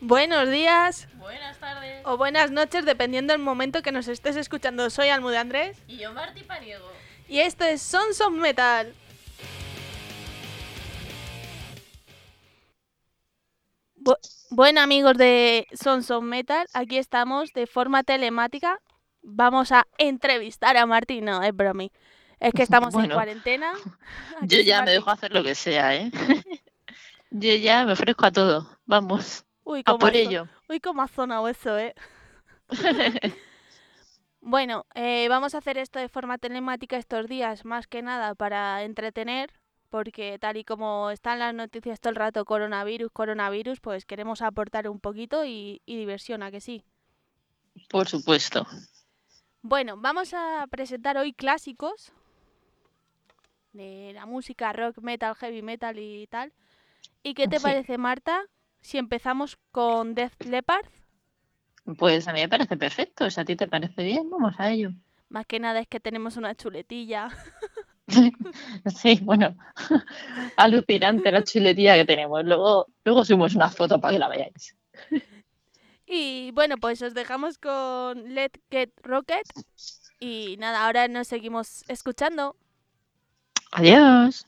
Buenos días Buenas tardes. o buenas noches, dependiendo del momento que nos estés escuchando. Soy Almude Andrés Y yo, Marti Paniego. y esto es Sons of Metal. Bu- bueno, amigos de Sons of Metal, aquí estamos de forma telemática. Vamos a entrevistar a Martín. No, es bromi. Es que estamos en cuarentena. ¿A que Yo ya me dejo hacer lo que sea, ¿eh? Yo ya me ofrezco a todo. Vamos, Uy, a cómo por ello. Uy, cómo ha sonado eso, ¿eh? Bueno, eh, vamos a hacer esto de forma telemática estos días, más que nada para entretener, porque tal y como están las noticias todo el rato, coronavirus, coronavirus, pues queremos aportar un poquito y, y diversión, ¿a que sí? Por supuesto. Bueno, vamos a presentar hoy clásicos de la música rock, metal, heavy metal y tal. ¿Y qué te Sí. parece, Marta, si empezamos con Death Leppard? Pues a mí me parece perfecto. Si a ti te parece bien, vamos a ello. Más que nada es que tenemos una chuletilla. Sí, bueno, alucinante la chuletilla que tenemos. Luego, luego subimos una foto para que la veáis. Y bueno, pues os dejamos con Let Get Rocket. Y nada, ahora nos seguimos escuchando. Adiós.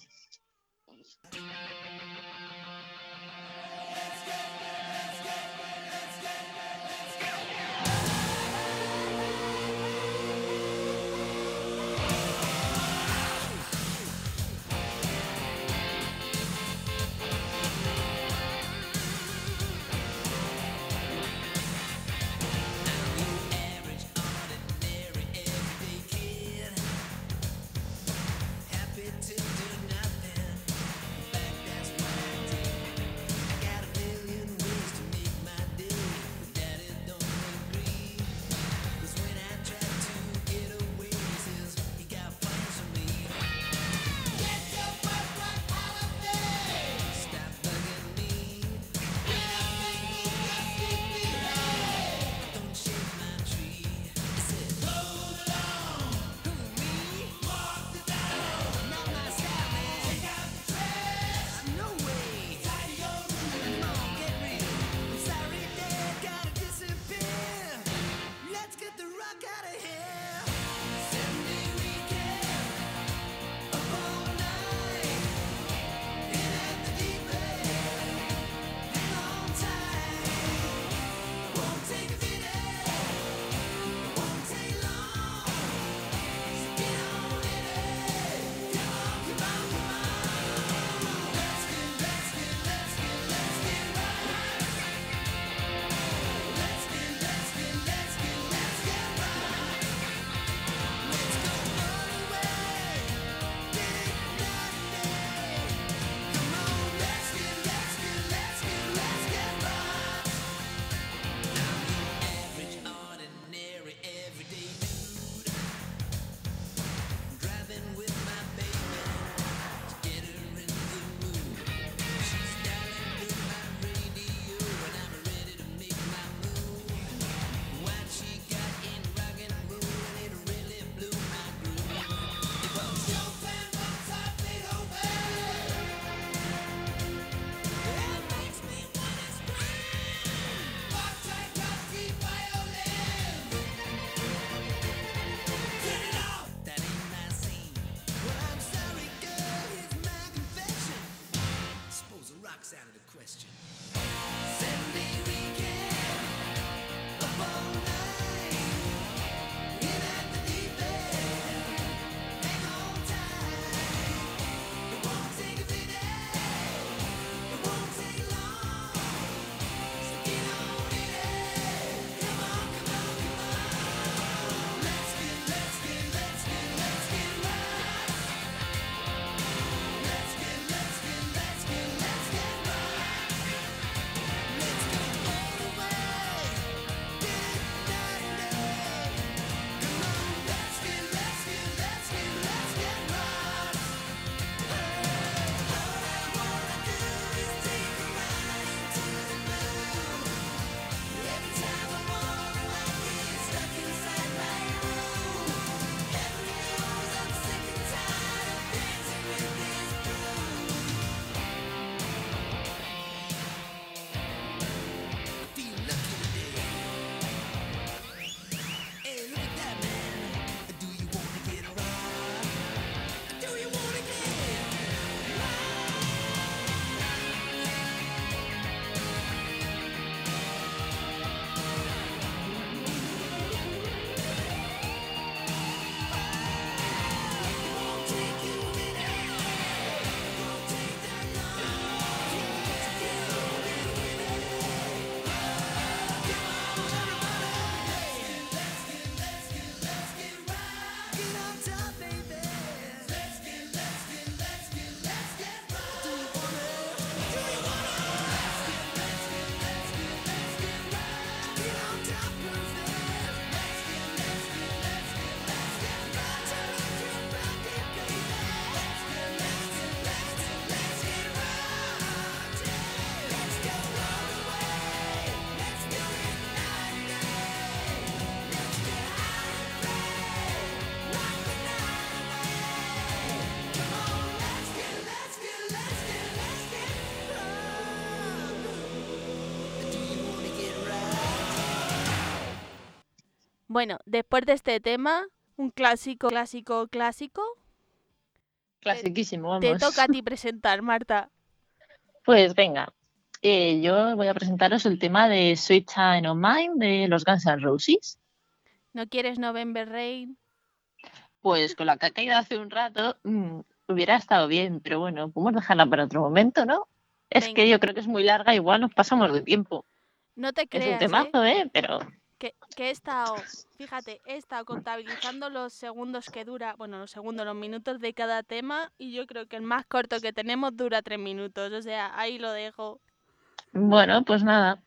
Bueno, después de este tema, un clásico, clásico, clásico, Clasiquísimo, te vamos. toca a ti presentar, Marta. Pues venga, eh, yo voy a presentaros el tema de Sweet Time of Mine de los Guns N' Roses. ¿No quieres November Rain? Pues con la que ha caído hace un rato mm, hubiera estado bien, pero bueno, podemos dejarla para otro momento, ¿no? Es Venga. que yo creo que es muy larga, igual nos pasamos de tiempo. No te Es creas, un ¿eh? temazo, ¿eh? Pero Que, que he estado, fíjate, he estado contabilizando los segundos que dura, bueno, los segundos, los minutos de cada tema y yo creo que el más corto que tenemos dura tres minutos, o sea, ahí lo dejo. bueno, pues nada,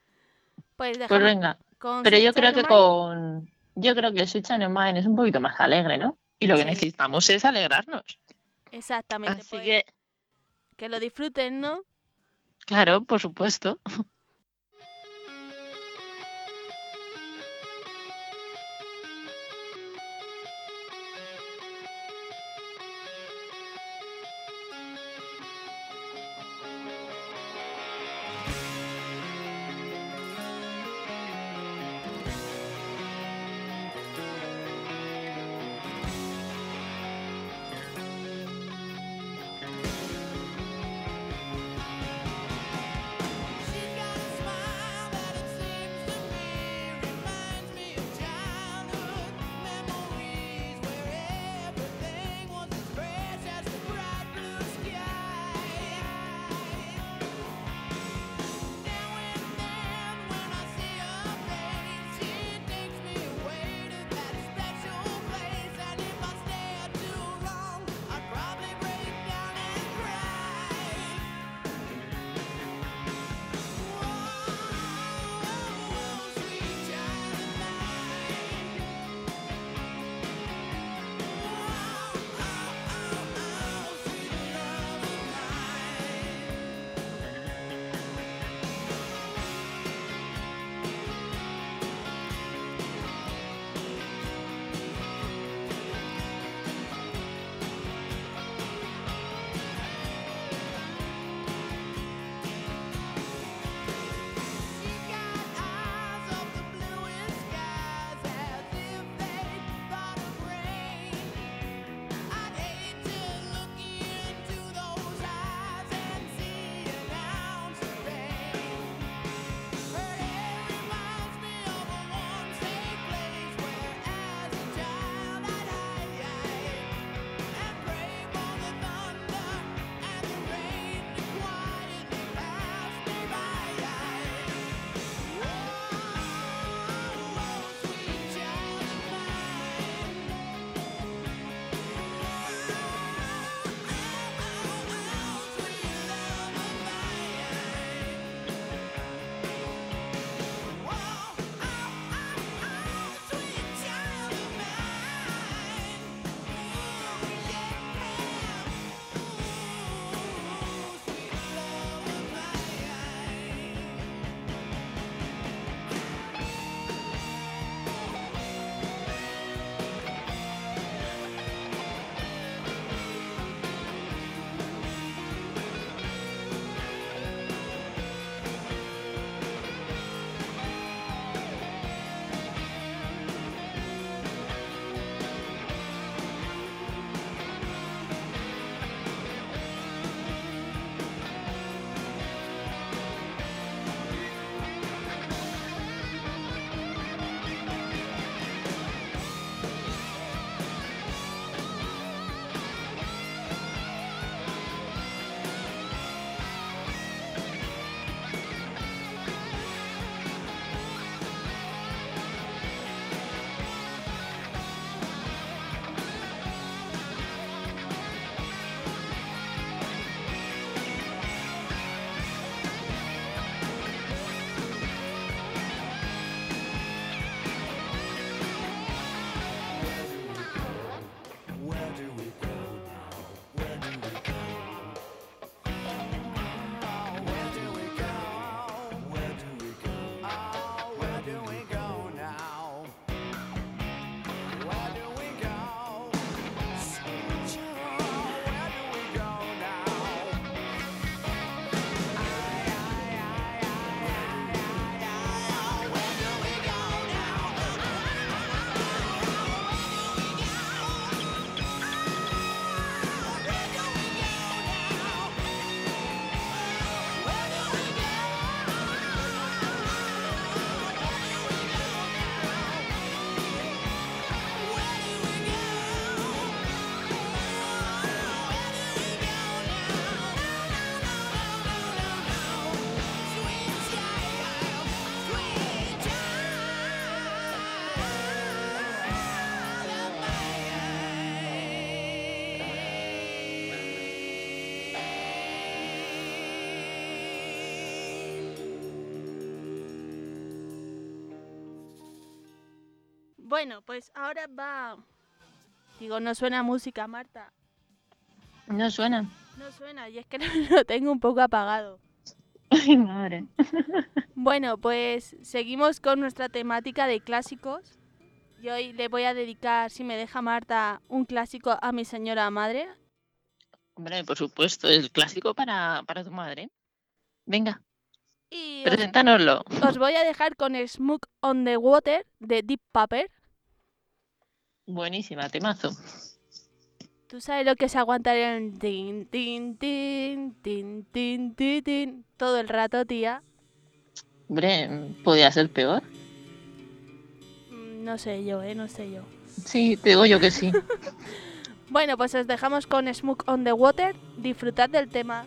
Pues pues venga. Pero yo creo que con. Yo creo que el of Mine es un poquito más alegre, ¿no? Y lo que Sí. necesitamos es alegrarnos. Exactamente, Así pues, que, que lo disfruten, ¿no? claro, por supuesto. Bueno, pues ahora va... Digo, no suena música, Marta. No suena. No suena, y es que lo tengo un poco apagado. Ay, madre. Bueno, pues seguimos con nuestra temática de clásicos. Y hoy le voy a dedicar, si me deja Marta, un clásico a mi señora madre. Hombre, por supuesto, el clásico para, para tu madre. Venga, Y os, preséntanoslo. os voy a dejar con Smoke on the Water de Deep Purple. Buenísima, temazo. ¿Tú sabes lo que es aguantar el tin, tin, tin, tin, tin, tin, tin todo el rato, tía? Hombre, podía ser peor. Mm, No sé yo, ¿eh? No sé yo. Sí, te digo yo que sí. Bueno, pues os dejamos con Smoke on the Water. Disfrutad del tema.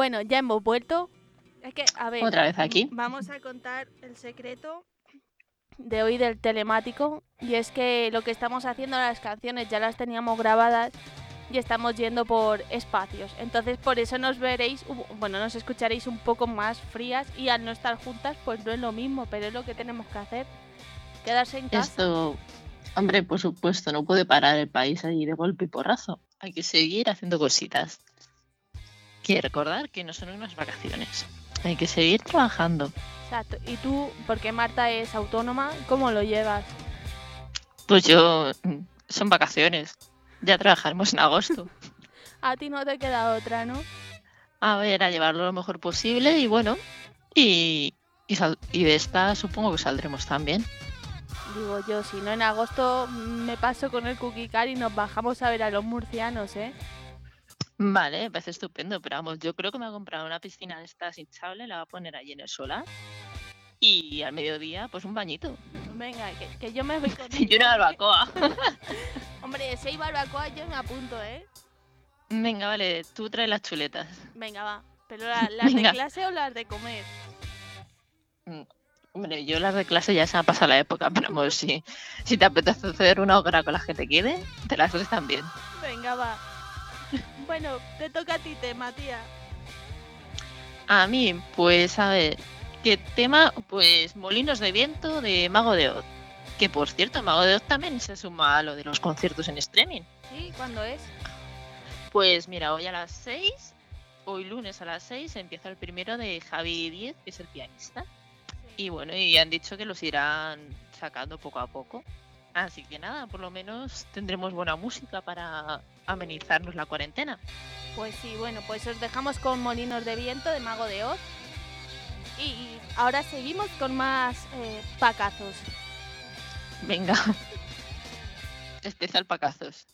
Bueno, ya hemos vuelto. Es que, a ver, Otra vez aquí. vamos a contar el secreto de hoy del telemático. Y es que lo que estamos haciendo, las canciones ya las teníamos grabadas y estamos yendo por espacios. Entonces, por eso nos veréis, bueno, nos escucharéis un poco más frías y al no estar juntas, pues no es lo mismo, pero es lo que tenemos que hacer. Quedarse en casa. Esto, hombre, por supuesto, no puede parar el país ahí de golpe y porrazo. Hay que seguir haciendo cositas. Quiero recordar que no son unas vacaciones. Hay que seguir trabajando. Exacto. Y tú, porque Marta es autónoma, ¿cómo lo llevas? Pues yo, son vacaciones. Ya trabajaremos en agosto. A ti no te queda otra, ¿no? A ver, a llevarlo lo mejor posible y bueno, y, y, sal- y de esta supongo que saldremos también. Digo yo, si no en agosto me paso con el cookie car y nos bajamos a ver a los murcianos, ¿eh? Vale, me parece estupendo, pero vamos, yo creo que me voy a comprar una piscina de estas hinchable, la voy a poner allí en el solar y al mediodía pues un bañito Venga, que, que yo me voy con y una barbacoa. Hombre, seis barbacoa yo me apunto, ¿eh? Venga, vale, tú traes las chuletas. Venga, va. ¿Pero la- las de clase o las de comer? Hombre, yo las de clase ya se ha pasado la época, pero vamos, si, si te apetece hacer una obra con las que te quede, te las haces también. Venga, va. Bueno, te toca a ti tema, tía. A mí, pues a ver, ¿qué tema? Pues Molinos de Viento de Mago de Oz. Que por cierto, Mago de Oz también se suma a lo de los conciertos en streaming. ¿Sí? ¿Cuándo es? Pues mira, hoy a las 6, hoy lunes a las 6, empieza el primero de Javi Diez, que es el pianista. Y bueno, y han dicho que los irán sacando poco a poco. Así que nada, por lo menos tendremos buena música para amenizarnos la cuarentena. Pues sí, bueno, pues os dejamos con Molinos de Viento de Mago de Oz. Y ahora seguimos con más eh, pacazos. Venga. Especial pacazos.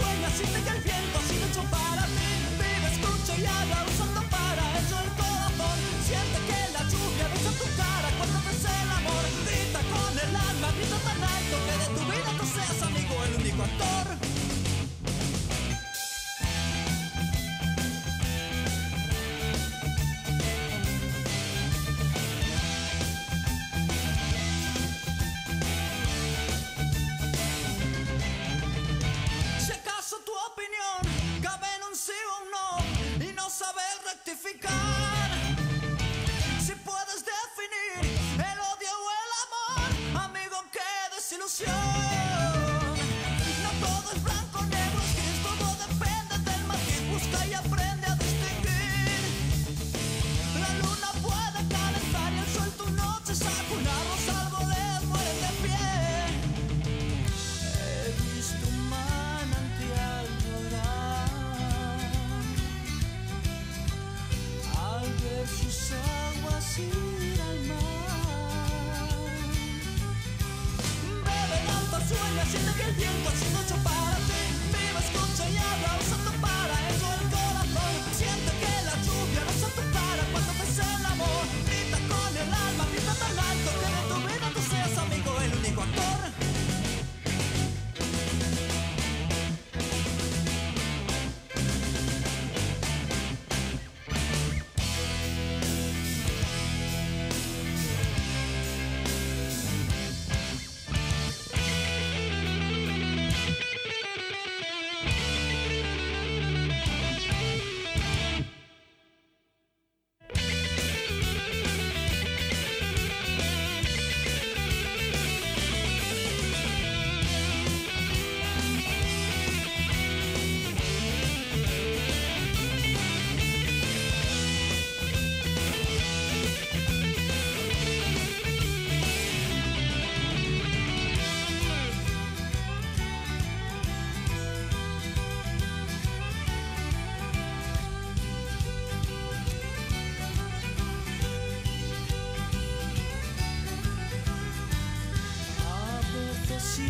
Sueña, siente que el viento ha sido para Mexico.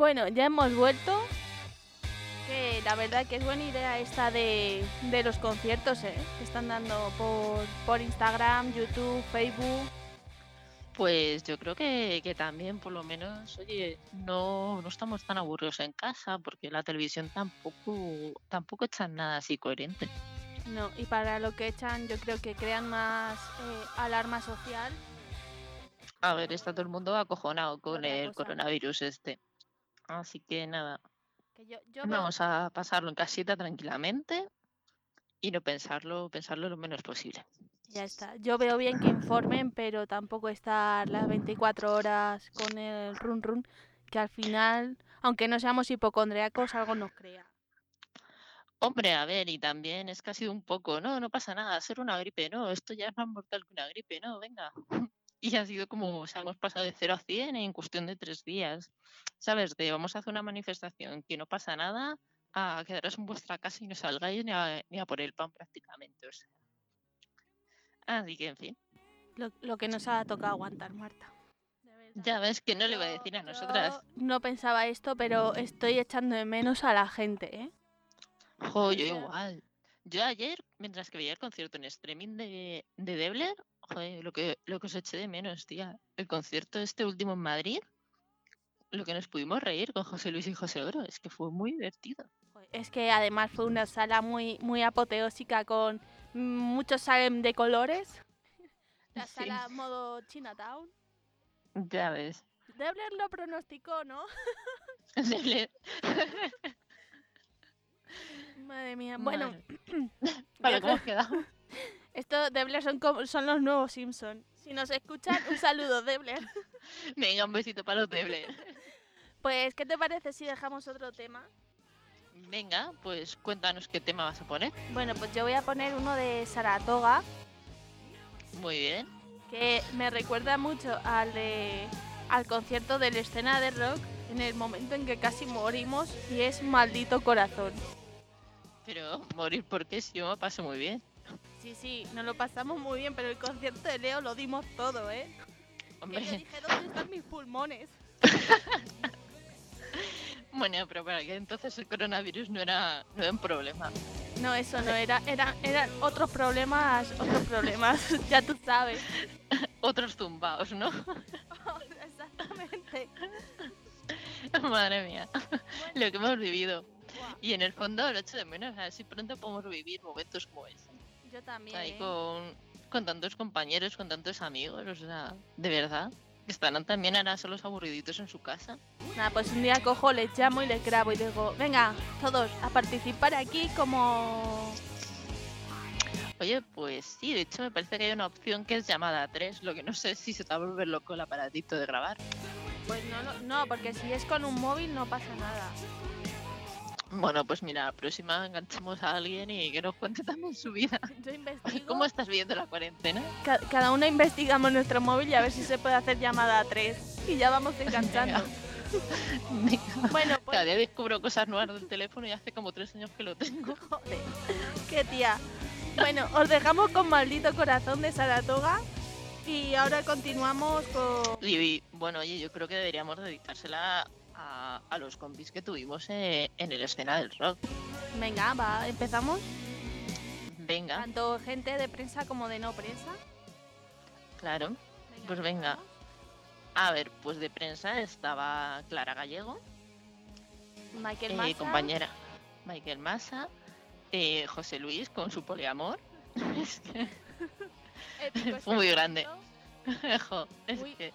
Bueno, ya hemos vuelto. Que la verdad que es buena idea esta de, de los conciertos, ¿eh? Que están dando por, por Instagram, YouTube, Facebook. Pues yo creo que, que también, por lo menos, oye, no, no estamos tan aburridos en casa, porque la televisión tampoco, tampoco echan nada así coherente. No, y para lo que echan, yo creo que crean más eh, alarma social. A ver, está todo el mundo acojonado con Otra el cosa. coronavirus este. Así que nada, Que yo, yo veo- vamos a pasarlo en casita tranquilamente y no pensarlo, pensarlo lo menos posible. Ya está. Yo veo bien que informen, pero tampoco estar las 24 horas con el run run, que al final, aunque no seamos hipocondriacos, algo nos crea. Hombre, a ver, y también es que ha sido un poco, no, no pasa nada, ser una gripe, no, esto ya es más mortal que una gripe, no, venga. Y ha sido como, o sea, hemos pasado de 0 a 100 en cuestión de tres días. ¿Sabes? De vamos a hacer una manifestación que no pasa nada, a quedaros en vuestra casa y no salgáis ni a, ni a por el pan prácticamente, o sea. Así que, en fin, Lo, lo que nos ha tocado aguantar, Marta. Ya ves que no le voy a decir a yo nosotras. No pensaba esto, pero estoy echando de menos a la gente, ¿eh? Jo, yo igual. Yo ayer, mientras que veía el concierto en streaming de, de Debler, joder, lo que, lo que os eché de menos, tía. El concierto este último en Madrid, lo que nos pudimos reír con José Luis y José Oro, es que fue muy divertido. Es que además fue una sala muy, muy apoteósica con muchos Salem de colores. La Sí. sala modo Chinatown. Ya ves. Debler lo pronosticó, ¿no? Debler, Madre mía. Bueno, yo ¿cómo has quedado? Estos Debler son, como, son los nuevos Simpson. Si nos escuchan, un saludo, Debler. Venga, un besito para los Debler. Pues, ¿qué te parece si dejamos otro tema? Venga, pues cuéntanos qué tema vas a poner. Bueno, pues yo voy a poner uno de Saratoga, Muy bien. que me recuerda mucho al de al concierto de la escena de rock en el momento en que casi morimos y es Maldito Corazón. Pero morir porque sí, yo me paso muy bien. Sí, sí, nos lo pasamos muy bien, pero el concierto de Leo lo dimos todo, ¿eh? Que yo Hombre, dije, ¿dónde están mis pulmones? bueno, pero para que entonces el coronavirus no era, no era un problema. No, eso no era, era, eran otros problemas, otros problemas, ya tú sabes. Otros tumbados, ¿no? Exactamente. Madre mía, lo que hemos vivido. Y en el fondo lo echo de menos, a ver si pronto podemos vivir momentos como ese. Yo también. Ahí ¿eh? con, con tantos compañeros, con tantos amigos, o sea, de verdad. Estarán también ahora solos aburriditos en su casa. Nada, pues un día cojo, les llamo y les grabo y digo, venga, todos a participar aquí como... Oye, pues sí, de hecho me parece que hay una opción que es llamada a 3, lo que no sé si se te va a volver loco el aparatito de grabar. Pues no, no, no, porque si es con un móvil no pasa nada. Bueno, pues mira, la próxima enganchemos a alguien y que nos cuente también su vida. Yo investigo, ¿Cómo estás viendo la cuarentena? ca- cada uno investigamos nuestro móvil y a ver si se puede hacer llamada a tres. Y ya vamos enganchando. Venga. Bueno, pues Cada día descubro cosas nuevas del teléfono y hace como tres años que lo tengo. joder, qué tía. Bueno, os dejamos con Maldito Corazón de Saratoga y ahora continuamos con... Y, y, bueno, oye, yo creo que deberíamos dedicársela a, a los compis que tuvimos eh, en el escena del rock. Venga, va, empezamos. Venga, Tanto gente de prensa como de no prensa. claro. Pues venga. A ver, pues de prensa estaba Clara Gallego, Michael eh, Massa. compañera Michael Massa, eh, José Luis con su poliamor. Es que fue muy grande. Jo, es Uy. que Tam-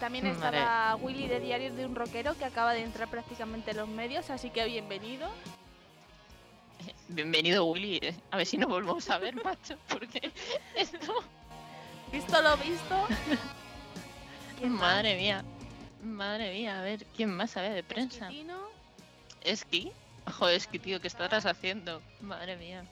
También Madre. estaba Willy de Diarios de un Rockero que acaba de entrar prácticamente en los medios, así que bienvenido. bienvenido Willy. A ver si nos volvemos a ver, macho, porque esto, Visto lo visto. Madre mía, madre mía, a ver, ¿quién más sabe de prensa? Esqui, joder, Esqui, tío, ¿qué estarás haciendo? Madre mía.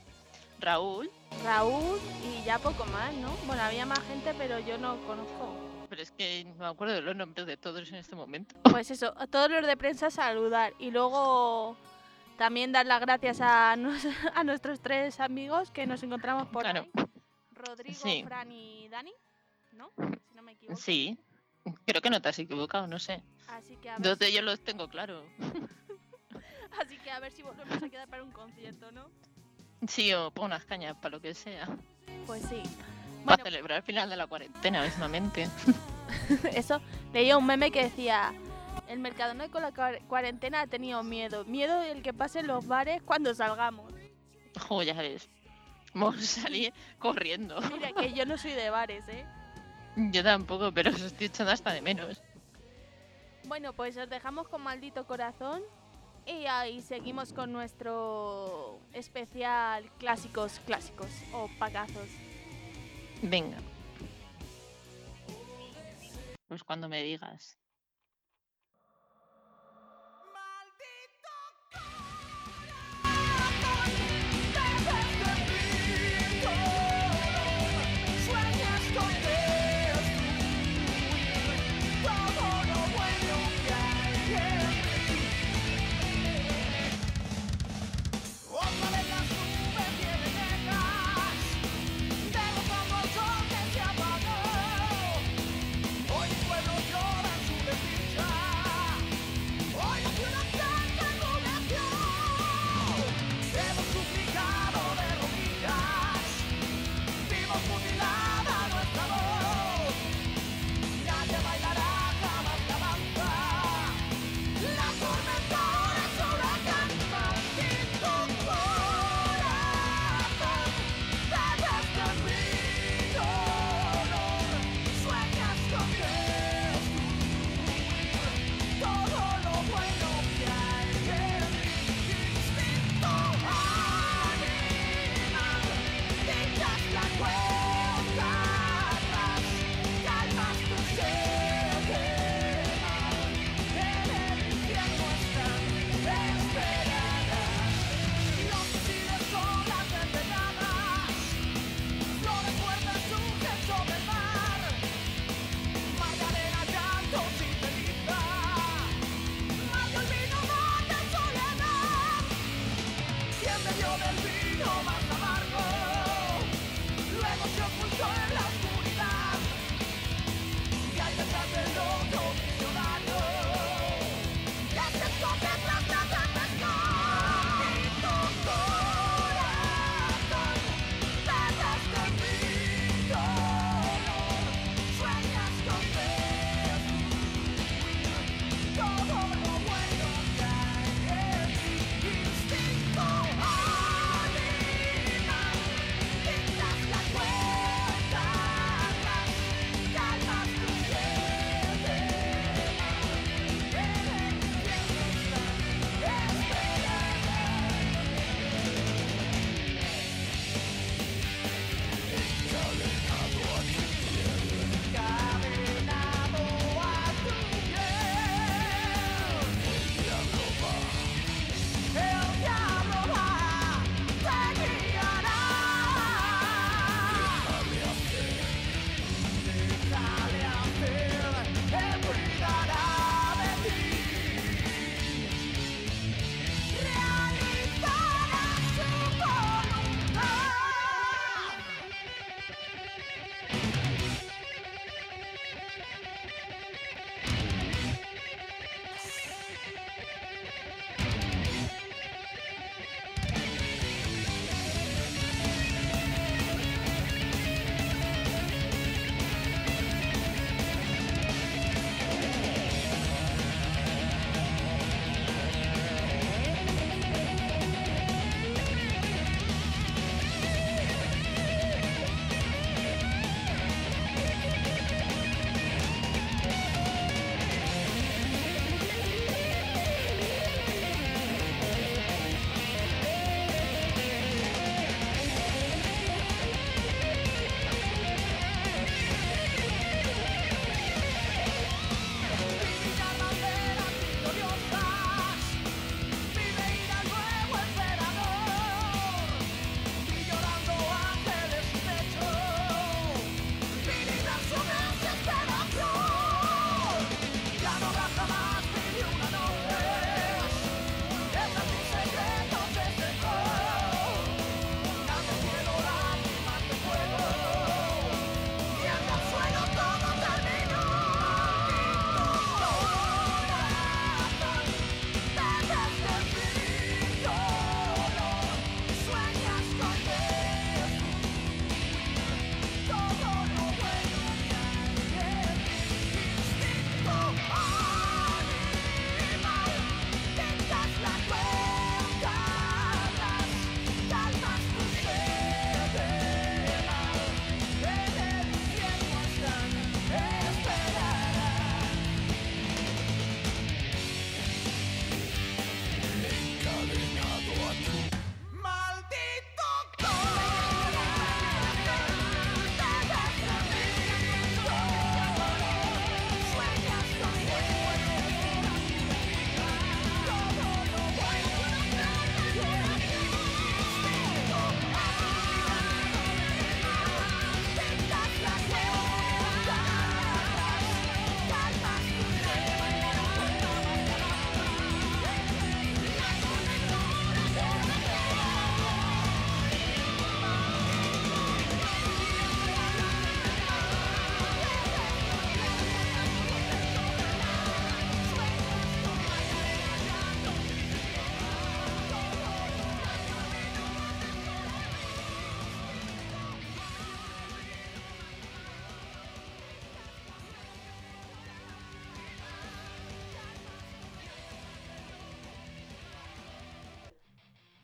Raúl, Raúl y ya poco más, ¿no? Bueno, había más gente, pero yo no conozco. Pero es que no me acuerdo de los nombres de todos en este momento. Pues eso, a todos los de prensa saludar y luego también dar las gracias a, nos- a nuestros tres amigos que nos encontramos por Claro. ahí. Rodrigo, Sí. Fran y Dani, ¿no? Si no me equivoco. Sí, creo que no te has equivocado, no sé. Así que a ver, Dos de ellos los tengo claro. así que a ver si volvemos a quedar para un concierto, ¿no? Sí, o pongo unas cañas para lo que sea. Pues sí. Para Bueno, celebrar el final de la cuarentena mismamente. eso, leía un meme que decía, el Mercadona con la cuar- cuarentena ha tenido miedo. Miedo del que pasen los bares cuando salgamos. Jo, ya ves. Vamos a salir corriendo. Mira que yo no soy de bares, ¿eh? Yo tampoco, pero os estoy echando hasta de menos. Bueno, pues os dejamos con maldito corazón y ahí seguimos con nuestro especial clásicos clásicos o pagazos. Venga. Pues cuando me digas.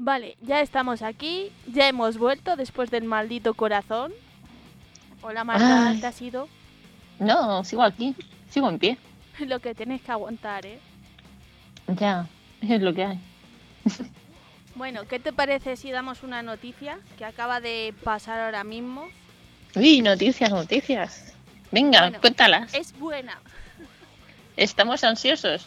Vale, ya estamos aquí, ya hemos vuelto después del maldito corazón. Hola Marta, Ay. te has ido. No, sigo aquí, sigo en pie. Lo que tienes que aguantar, ¿eh? Ya, es lo que hay. Bueno, ¿qué te parece si damos una noticia que acaba de pasar ahora mismo? Uy, noticias, noticias. Venga, Bueno. cuéntalas. Es buena. Estamos ansiosos.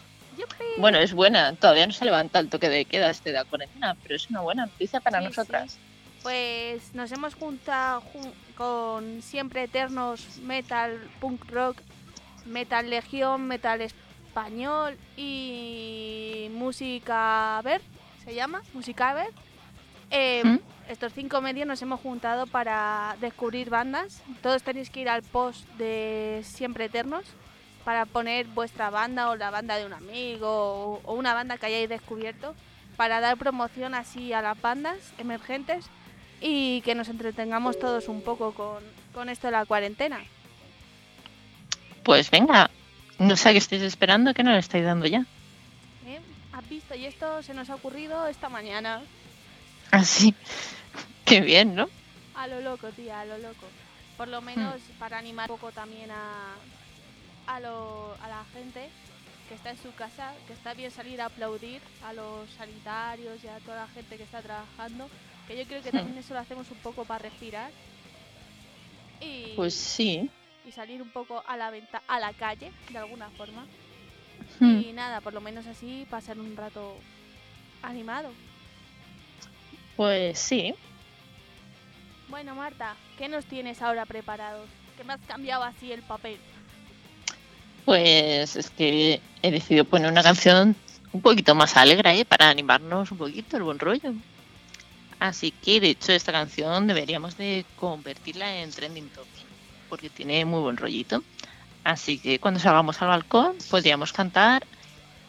Bueno, es buena. Todavía no se levanta el toque de queda este de la cuarentena, pero es una buena noticia para Sí, nosotras. Pues nos hemos juntado jun- con siempre eternos metal, punk rock, metal legión, metal español y música ver, se llama, música ver. Eh, ¿Mm? Estos cinco medios nos hemos juntado para descubrir bandas. Todos tenéis que ir al post de siempre eternos para poner vuestra banda o la banda de un amigo o, o una banda que hayáis descubierto para dar promoción así a las bandas emergentes y que nos entretengamos todos un poco con, con esto de la cuarentena. Pues venga, no sé qué estáis esperando, que no le estáis dando ya. ¿eh? ¿Has visto? Y esto se nos ha ocurrido esta mañana. Así. Qué bien, ¿no? A lo loco, tía, a lo loco. Por lo menos para animar un poco también a, a, lo- a la gente que está en su casa, que está bien salir a aplaudir a los sanitarios y a toda la gente que está trabajando, que yo creo que también eso lo hacemos un poco para respirar y, Pues sí. y salir un poco a la venta, a la calle, de alguna forma. Hmm. Y nada, por lo menos así pasar un rato animado. Pues sí. Bueno, Marta, ¿qué nos tienes ahora preparados? Que me has cambiado así el papel. Pues es que he decidido poner una canción un poquito más alegre ¿eh? para animarnos un poquito el buen rollo. Así que de hecho esta canción deberíamos de convertirla en trending topic porque tiene muy buen rollito. Así que cuando salgamos al balcón podríamos cantar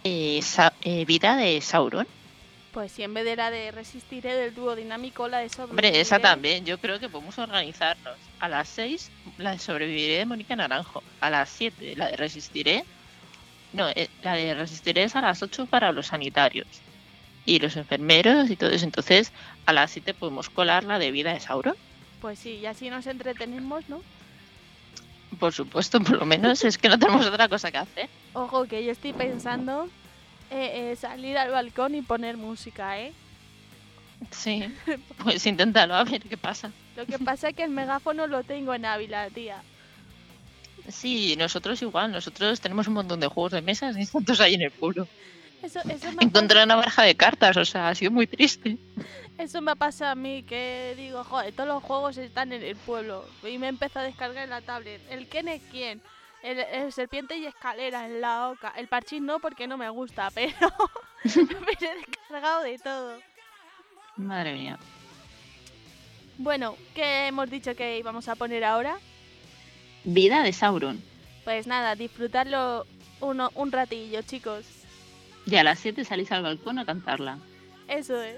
eh, Sa- eh, Vida de Sauron. Pues si en vez de la de Resistiré del dúo dinámico, la de Sobreviviré. Hombre, esa también. Yo creo que podemos organizarnos. A las 6 la de Sobreviviré de Mónica Naranjo. A las 7 la de Resistiré. No, eh, la de Resistiré es a las 8 para los sanitarios y los enfermeros y todo eso. Entonces, a las 7 podemos colar la de Vida de Sauron. Pues sí, y así nos entretenemos, ¿no? Por supuesto, por lo menos es que no tenemos otra cosa que hacer. Ojo, que yo estoy pensando eh, eh, salir al balcón y poner música, ¿eh? Sí, pues inténtalo a ver qué pasa. Lo que pasa es que el megáfono lo tengo en Ávila, tía. Sí, nosotros igual. Nosotros tenemos un montón de juegos de mesas y tantos ahí en el pueblo. Eso, eso, me, Encontré una baraja de cartas, o sea, ha sido muy triste. eso me pasa a mí, que digo, joder, todos los juegos están en el pueblo. Y me empezó a descargar en la tablet. ¿El quién es quién? El, el serpiente y escalera en la oca. El parchís no, porque no me gusta, pero me he descargado de todo. Madre mía. Bueno, ¿qué hemos dicho que íbamos a poner ahora? Vida de Sauron. Pues nada, disfrutarlo uno, un ratillo, chicos. Y a las 7 salís al balcón a cantarla. Eso es.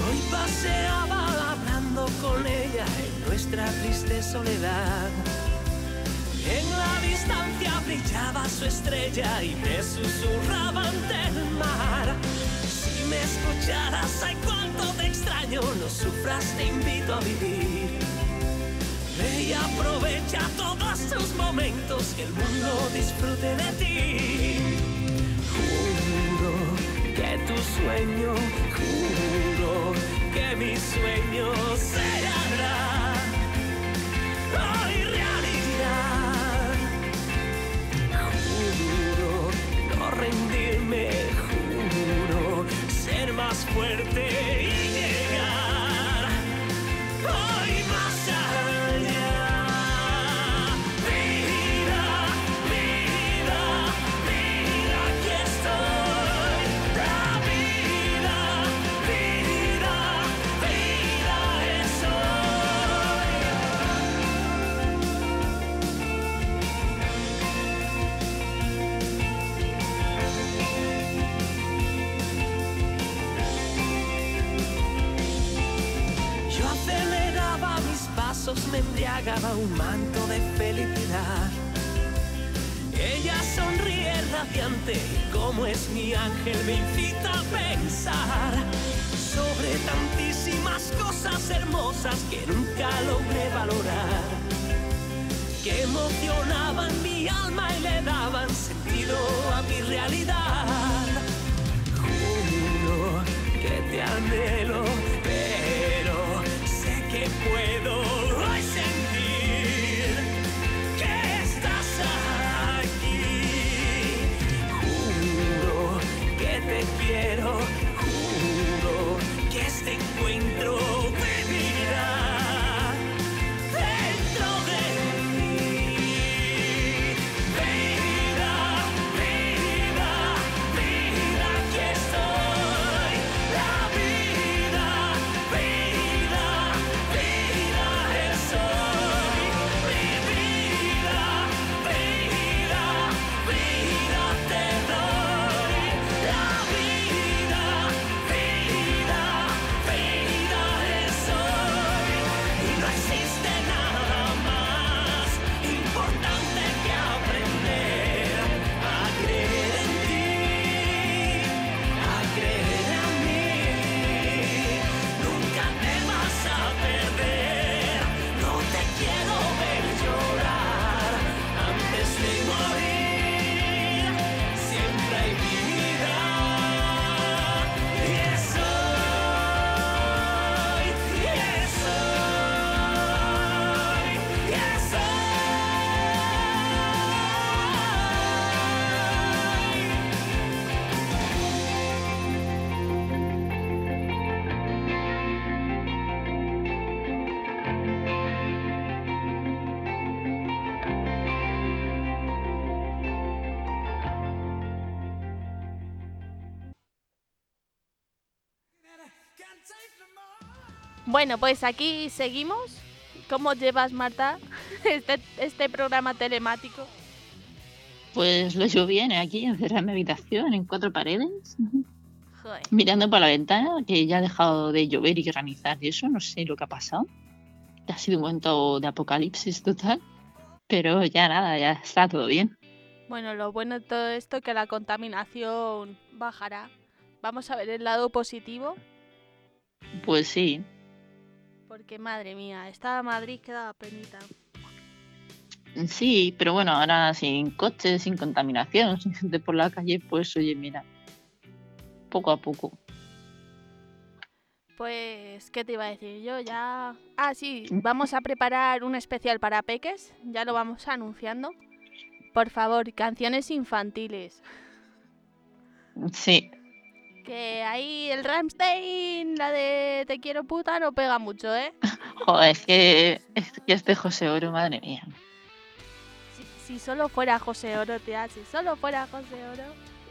Hoy paseaba hablando con ella nuestra triste soledad. En la distancia brillaba su estrella y me susurraba ante el mar. Si me escucharas, ay cuánto te extraño, no sufras, te invito a vivir. Ve y aprovecha todos tus momentos, que el mundo disfrute de ti. Juro que tu sueño, juro que mi sueño se hará rendirme, juro ser más fuerte y un manto de felicidad. Ella sonríe radiante y como es mi ángel me incita a pensar sobre tantísimas cosas hermosas que nunca logré valorar, que emocionaban mi alma y le daban sentido a mi realidad. Juro que te anhelo, pero sé que puedo te quiero, juro que este encuentro Bueno, pues aquí seguimos. ¿Cómo llevas, Marta, este, este programa telemático? Pues lo llevo bien, aquí encerrada en mi habitación, en cuatro paredes, Joder. mirando por la ventana, que ya ha dejado de llover y granizar y eso, no sé lo que ha pasado. Ha sido un momento de apocalipsis total, pero ya nada, ya está todo bien. Bueno, lo bueno de todo esto es que la contaminación bajará. Vamos a ver el lado positivo, Pues sí, porque madre mía, esta Madrid queda penita. sí, pero bueno, ahora sin coches, sin contaminación, sin gente por la calle, pues oye, mira, poco a poco. Pues, ¿qué te iba a decir yo? Ya... Ah, sí, vamos a preparar un especial para peques, ya lo vamos anunciando. Por favor, canciones infantiles. Sí, Que ahí el Ramstein, la de Te quiero puta, no pega mucho, ¿eh? joder, es que, es que este José Oro, madre mía. Si, si solo fuera José Oro, tía, si solo fuera José Oro.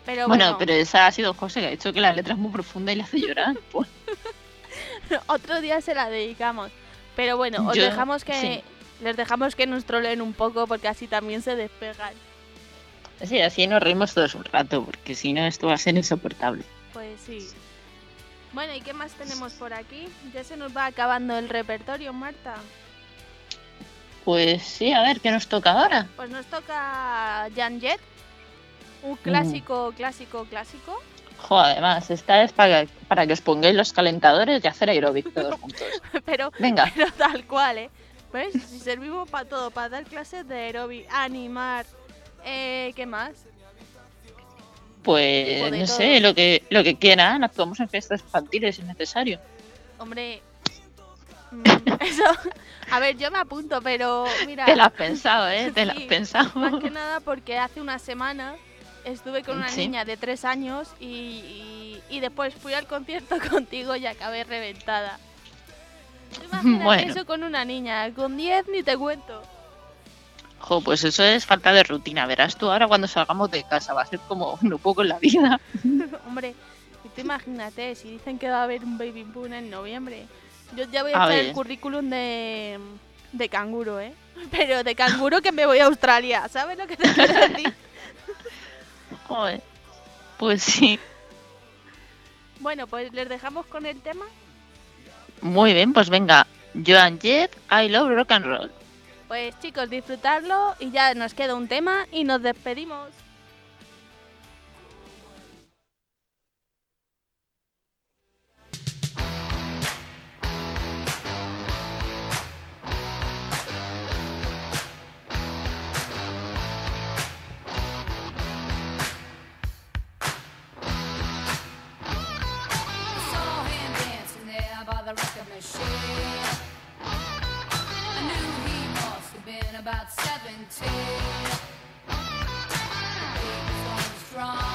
Pero Bueno, bueno, pero esa ha sido José, que ha dicho que la letra es muy profunda y le hace llorar. Pues, otro día se la dedicamos. Pero bueno, os Yo- dejamos que sí. les dejamos que nos troleen un poco porque así también se despegan. sí, así nos reímos todos un rato, porque si no esto va a ser insoportable. Sí. Bueno, ¿y qué más tenemos por aquí? Ya se nos va acabando el repertorio, Marta. Pues sí, a ver, ¿qué nos toca ahora? Pues nos toca Jan Jet, Mm. un clásico, clásico, clásico. Joder, además, esta es para, para que os pongáis los calentadores y hacer aeróbic todos juntos. pero, Venga, pero tal cual, ¿eh? ¿Ves? Si servimos para todo, para dar clases de aeróbic, animar, eh, ¿qué más? Pues no todo. sé, lo que, lo que quieran, actuamos en fiestas infantiles si es necesario. Hombre, mm, eso, a ver, yo me apunto, pero mira, Te lo has pensado, ¿eh? Te lo has Sí, pensado. más que nada porque hace una semana estuve con una Sí. niña de tres años y, y- y después fui al concierto contigo y acabé reventada. Imagínate Bueno. eso con una niña, con 10 ni te cuento. Jo, pues eso es falta de rutina. Verás tú ahora cuando salgamos de casa, va a ser como un poco en la vida. Hombre, tú imagínate, si dicen que va a haber un baby boom en noviembre, yo ya voy a, A echar ver. el currículum de, de canguro, ¿eh? Pero de canguro que me voy a Australia, ¿sabes lo que te quiero decir? Joder. Pues sí. Bueno, pues les dejamos con el tema. Muy bien, pues venga. Joan Jett, I love rock and roll. Pues chicos, disfrutarlo y ya nos queda un tema y nos despedimos. about 17. Strong.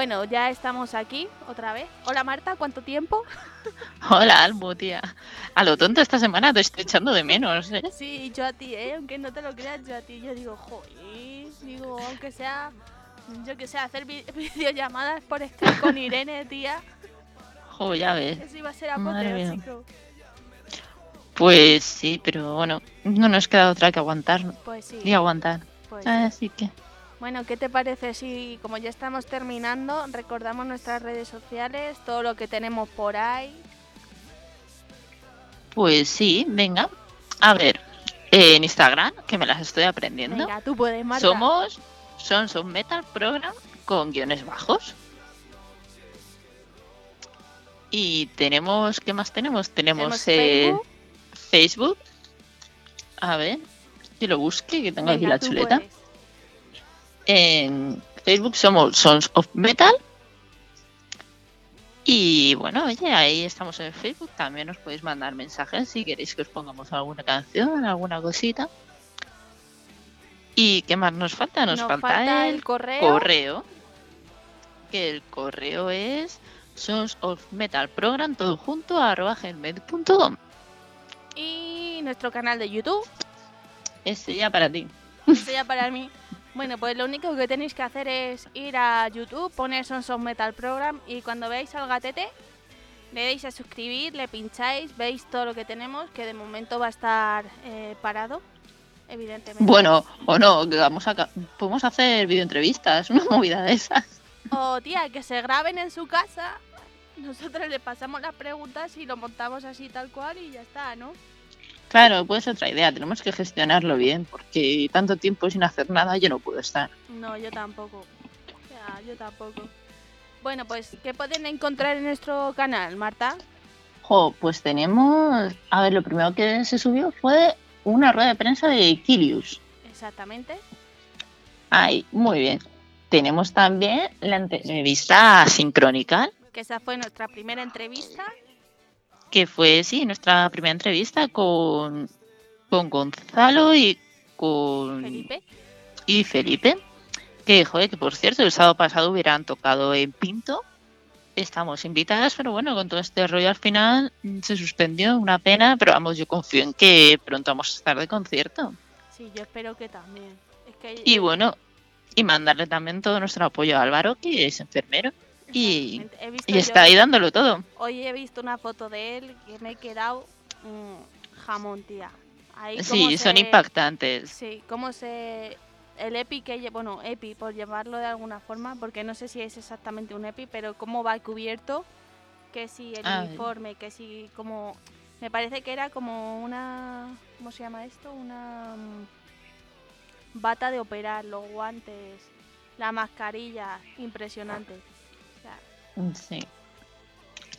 Bueno, ya estamos aquí otra vez. Hola Marta, ¿cuánto tiempo? Hola, Almu, tía. A lo tonto esta semana te estoy echando de menos, ¿eh? Sí, yo a ti, ¿eh? Aunque no te lo creas, yo a ti. Yo digo, joder, digo, aunque sea, yo que sé, hacer vi- videollamadas por Skype con Irene, tía. Jo, ya ves. Eso iba a ser apoteósico. Pues sí, pero bueno, no nos queda otra que aguantar Pues sí. y aguantar. pues sí. Así que, Bueno, ¿qué te parece si, como ya estamos terminando, recordamos nuestras redes sociales, todo lo que tenemos por ahí? pues sí, venga. A ver, en Instagram, que me las estoy aprendiendo, Venga, tú puedes, Marta. somos Sons of Metal Program con guiones bajos. Y tenemos, ¿qué más tenemos? Tenemos, Tenemos eh, Facebook. Facebook. A ver, que lo busque, que tengo aquí Venga, la tú chuleta. puedes. En Facebook somos Sons of Metal. Y bueno, oye, ahí estamos en Facebook. También os podéis mandar mensajes si queréis que os pongamos alguna canción, alguna cosita. ¿Y qué más nos falta? Nos, falta, el, correo. correo. Que el correo es Sons of Metal Program todo junto arroba gmail.com. Y nuestro canal de YouTube. Este ya para ti. Eso ya para mí. Bueno, pues lo único que tenéis que hacer es ir a YouTube, poner Sons of Metal Program y cuando veáis al gatete, le deis a suscribir, le pincháis, veis todo lo que tenemos, que de momento va a estar eh, parado, evidentemente. Bueno, o no, vamos a, podemos hacer videoentrevistas, una movida de esas. O tía, que se graben en su casa, nosotros le pasamos las preguntas y lo montamos así tal cual y ya está, ¿no? Claro, puede ser otra idea. Tenemos que gestionarlo bien, porque tanto tiempo sin hacer nada yo no puedo estar. No, yo tampoco. Ya, yo tampoco. Bueno, pues, ¿qué pueden encontrar en nuestro canal, Marta? Jo, pues tenemos. A ver, lo primero que se subió fue una rueda de prensa de Kilius. Exactamente. Ay, muy bien. Tenemos también la entrevista sincrónica, Que esa fue nuestra primera entrevista. Que fue, sí, nuestra primera entrevista con, con Gonzalo y con Felipe. y Felipe. Que, joder, que por cierto, el sábado pasado hubieran tocado en Pinto. Estamos invitadas, pero bueno, con todo este rollo al final se suspendió, una pena, pero vamos, yo confío en que pronto vamos a estar de concierto. Sí, yo espero que también. Es que Y bueno, y mandarle también todo nuestro apoyo a Álvaro, que es enfermero y, está ahí dándolo todo. Hoy he visto una foto de él que me he quedado mm, jamón, tía. Ahí Sí, son se- impactantes. Sí, cómo se... El EPI que... Bueno, EPI, por llamarlo de alguna forma, porque no sé si es exactamente un EPI, pero cómo va cubierto, que si el Ah, uniforme, que si como... Me parece que era como una... ¿Cómo se llama esto? Una... mm, Bata de operar, los guantes, la mascarilla, impresionante. Sí.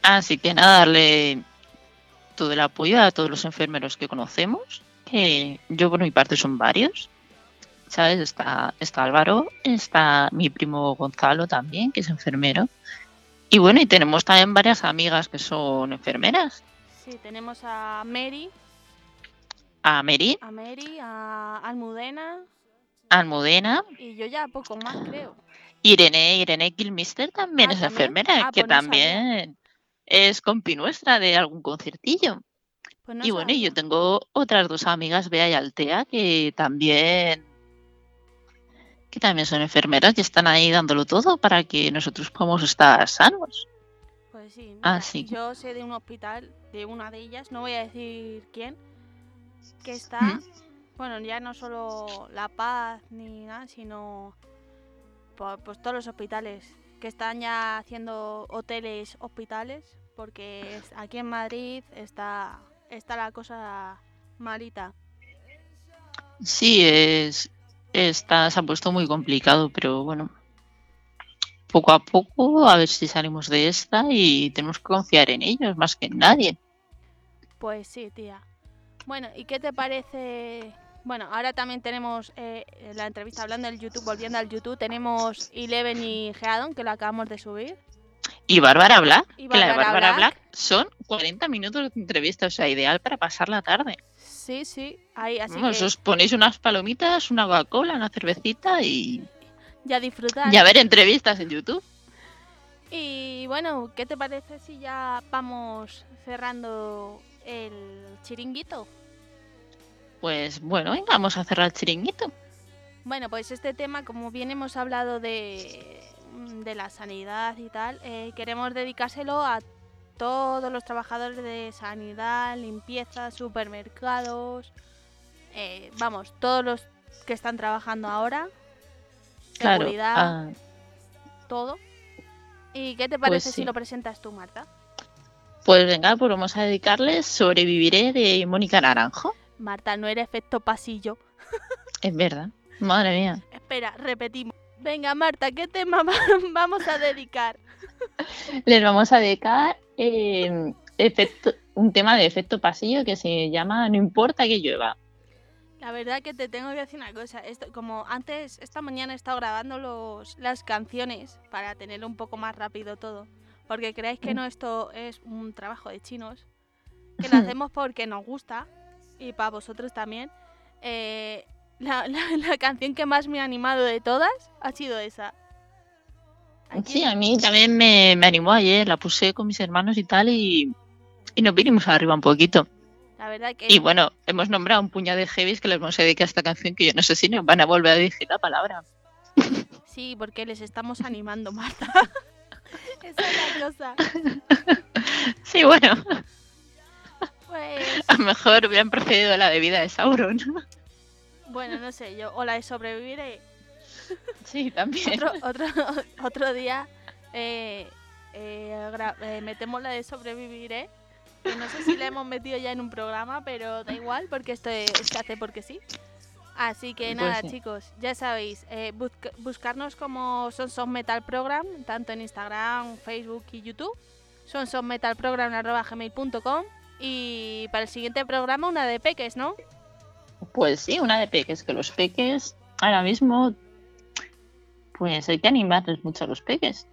Así que nada, darle todo el apoyo a todos los enfermeros que conocemos, que yo por mi parte son varios. ¿Sabes? Está, está Álvaro, está mi primo Gonzalo también, que es enfermero. Y bueno, y tenemos también varias amigas que son enfermeras. sí, tenemos a Mary, A Mary, a Mary, a Almudena Almudena, y yo ya poco más creo. Irene, Irene Kilmister también Ah, es ¿también? enfermera, Ah, que pues no sabía. también es compi nuestra de algún conciertillo. Pues no y bueno, sabía. yo tengo otras dos amigas, Bea y Altea, que también que también son enfermeras y están ahí dándolo todo para que nosotros podamos estar sanos. Pues sí, mira, sí. yo sé de un hospital, de una de ellas, no voy a decir quién, que está, Mm. bueno, ya no solo La Paz ni nada, sino pues, todos los hospitales que están ya haciendo hoteles hospitales, porque aquí en Madrid está, está la cosa malita. Sí, es está, se ha puesto muy complicado, pero bueno, poco a poco a ver si salimos de esta y tenemos que confiar en ellos más que en nadie. Pues sí, tía. Bueno, ¿y qué te parece? Bueno, ahora también tenemos eh, la entrevista hablando del YouTube, volviendo al YouTube, tenemos Eleven y Geadon, que lo acabamos de subir. Y Bárbara Black, Y que la de Bárbara Bárbara Black. Black son 40 minutos de entrevista, o sea, ideal para pasar la tarde. Sí, sí, ahí, así Vamos, que os ponéis unas palomitas, una Coca-Cola, una cervecita y, ya disfrutar. y a ver entrevistas en YouTube. Y bueno, ¿qué te parece si ya vamos cerrando el chiringuito? Pues bueno, venga, vamos a cerrar el chiringuito. Bueno, pues este tema, como bien hemos hablado de, de la sanidad y tal, eh, queremos dedicárselo a todos los trabajadores de sanidad, limpieza, supermercados, eh, vamos, todos los que están trabajando ahora, Claro. seguridad, ah, todo. ¿Y qué te parece sí. si lo presentas tú, Marta? pues venga, pues vamos a dedicarles Sobreviviré de Mónica Naranjo. Marta, no era efecto pasillo. Es verdad. Madre mía. Espera, repetimos. Venga, Marta, ¿qué tema va- vamos a dedicar? Les vamos a dedicar eh, efecto- un tema de efecto pasillo que se llama No importa que llueva. La verdad que te tengo que decir una cosa. Esto, como antes, esta mañana he estado grabando los, las canciones para tenerlo un poco más rápido todo. Porque creáis que no esto es un trabajo de chinos. Que lo hacemos porque nos gusta. Y para vosotros también. Eh, la, la- la canción que más me ha animado de todas ha sido esa. Aquí- Sí, a mí también me, me animó ayer, la puse con mis hermanos y tal y, y nos vinimos arriba un poquito. La verdad que Y bueno, hemos nombrado un puñado de heavies que les vamos a dedicar a esta canción que yo no sé si nos van a volver a decir la palabra. sí, porque les estamos animando, Marta. Esa es la cosa. Sí, bueno, Pues a lo mejor hubieran procedido a la debida de Sauron. bueno, no sé, yo o la de sobreviviré Sí, también. otro, otro, otro día eh, eh, eh, metemos la de sobreviviré Que no sé si la hemos metido ya en un programa, pero da igual porque esto es- se hace porque sí. Así que Pues nada, sí. chicos, ya sabéis, eh, busc- buscarnos como Son Son Metal Program, tanto en Instagram, Facebook y YouTube. Son Y para el siguiente programa una de peques, ¿no? Pues sí, una de peques, que los peques ahora mismo, pues hay que animarles mucho a los peques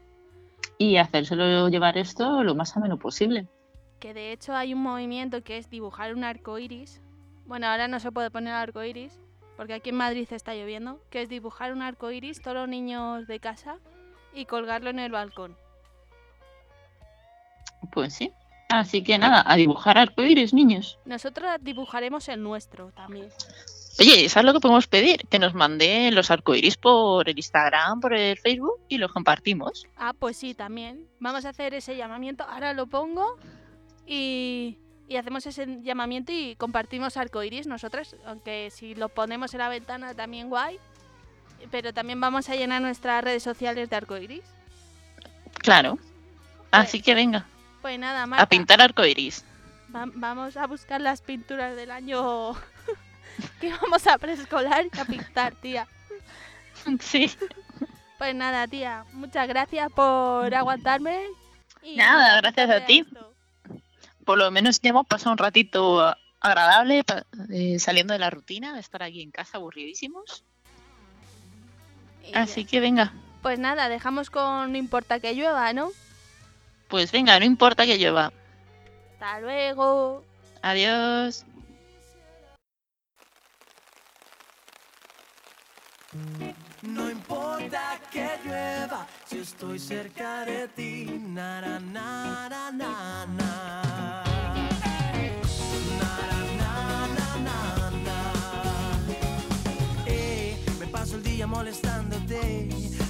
y hacérselo llevar esto lo más ameno posible. Que de hecho hay un movimiento que es dibujar un arco iris. Bueno, ahora no se puede poner arco iris porque aquí en Madrid está lloviendo. Que es dibujar un arco iris todos los niños de casa y colgarlo en el balcón. Pues sí. Así que nada, a dibujar arcoíris, niños. Nosotros dibujaremos el nuestro también. Oye, ¿sabes lo que podemos pedir? Que nos manden los arcoíris por el Instagram, por el Facebook y los compartimos. Ah, pues sí, también. Vamos a hacer ese llamamiento. Ahora lo pongo y, y hacemos ese llamamiento y compartimos arcoiris nosotros. Aunque si lo ponemos en la ventana también guay. Pero también vamos a llenar nuestras redes sociales de arcoiris. Claro. Así que venga, Pues nada, Marta. a pintar arcoíris. va- vamos a buscar las pinturas del año que vamos a preescolar y a pintar, tía. Sí. Pues nada, tía. Muchas gracias por aguantarme. y Nada, gracias a ti. esto. Por lo menos ya hemos pasado un ratito agradable eh, saliendo de la rutina, de estar aquí en casa aburridísimos. Y Así ya. que venga, Pues nada, dejamos con no importa que llueva, ¿no? Pues venga, no importa que llueva. Hasta luego. Adiós. No importa que llueva si estoy cerca de ti. Na, na. Na, na, na, na. Me paso el día molestándote.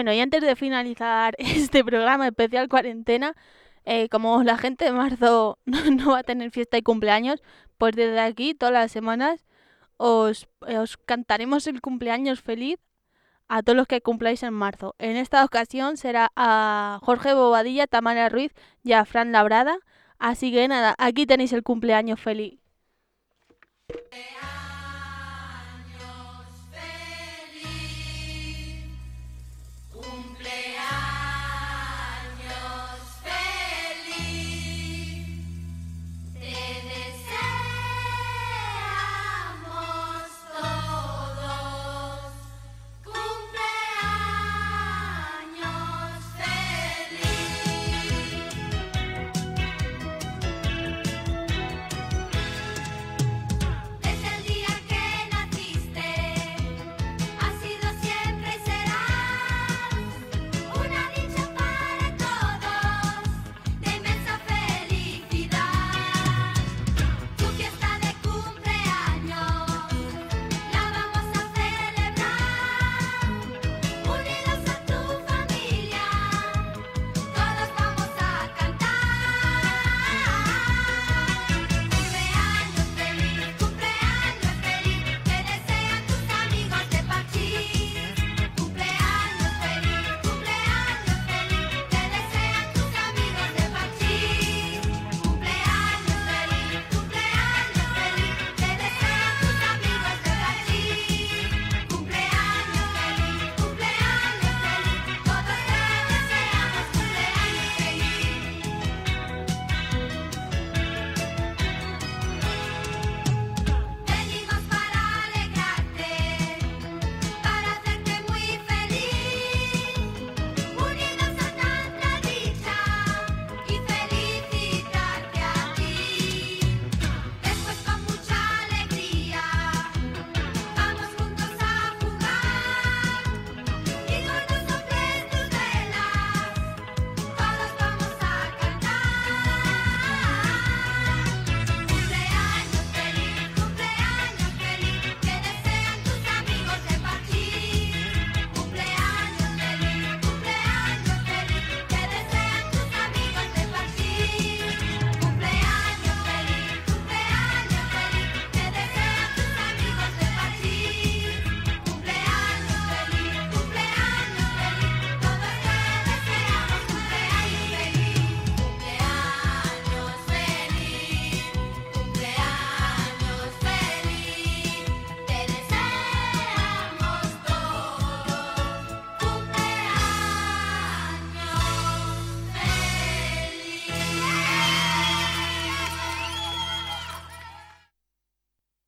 Bueno, y antes de finalizar este programa especial cuarentena, eh, como la gente de marzo no, va a tener fiesta y cumpleaños, pues desde aquí, todas las semanas, os, eh, os cantaremos el cumpleaños feliz a todos los que cumpláis en marzo. En esta ocasión será a Jorge Bobadilla, Tamara Ruiz y a Fran Labrada. Así que nada, aquí tenéis el cumpleaños feliz.